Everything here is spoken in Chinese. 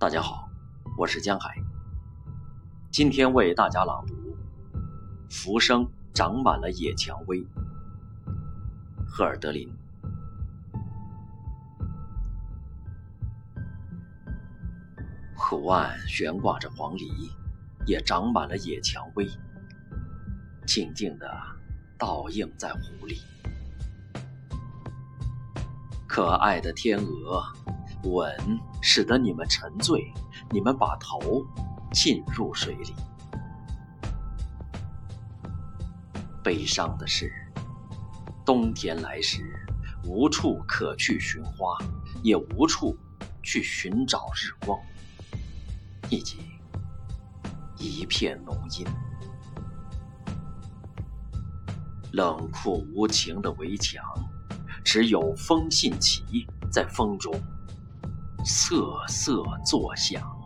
大家好，我是江海。今天为大家朗读《浮生长满了野蔷薇》，赫尔德林。湖岸悬挂着黄鹂，也长满了野蔷薇，静静的倒映在湖里。可爱的天鹅。吻使得你们沉醉，你们把头浸入水里。悲伤的是，冬天来时，无处可去寻花，也无处去寻找日光，以及一片浓阴。冷酷无情的围墙，只有风信旗在风中。瑟瑟作响。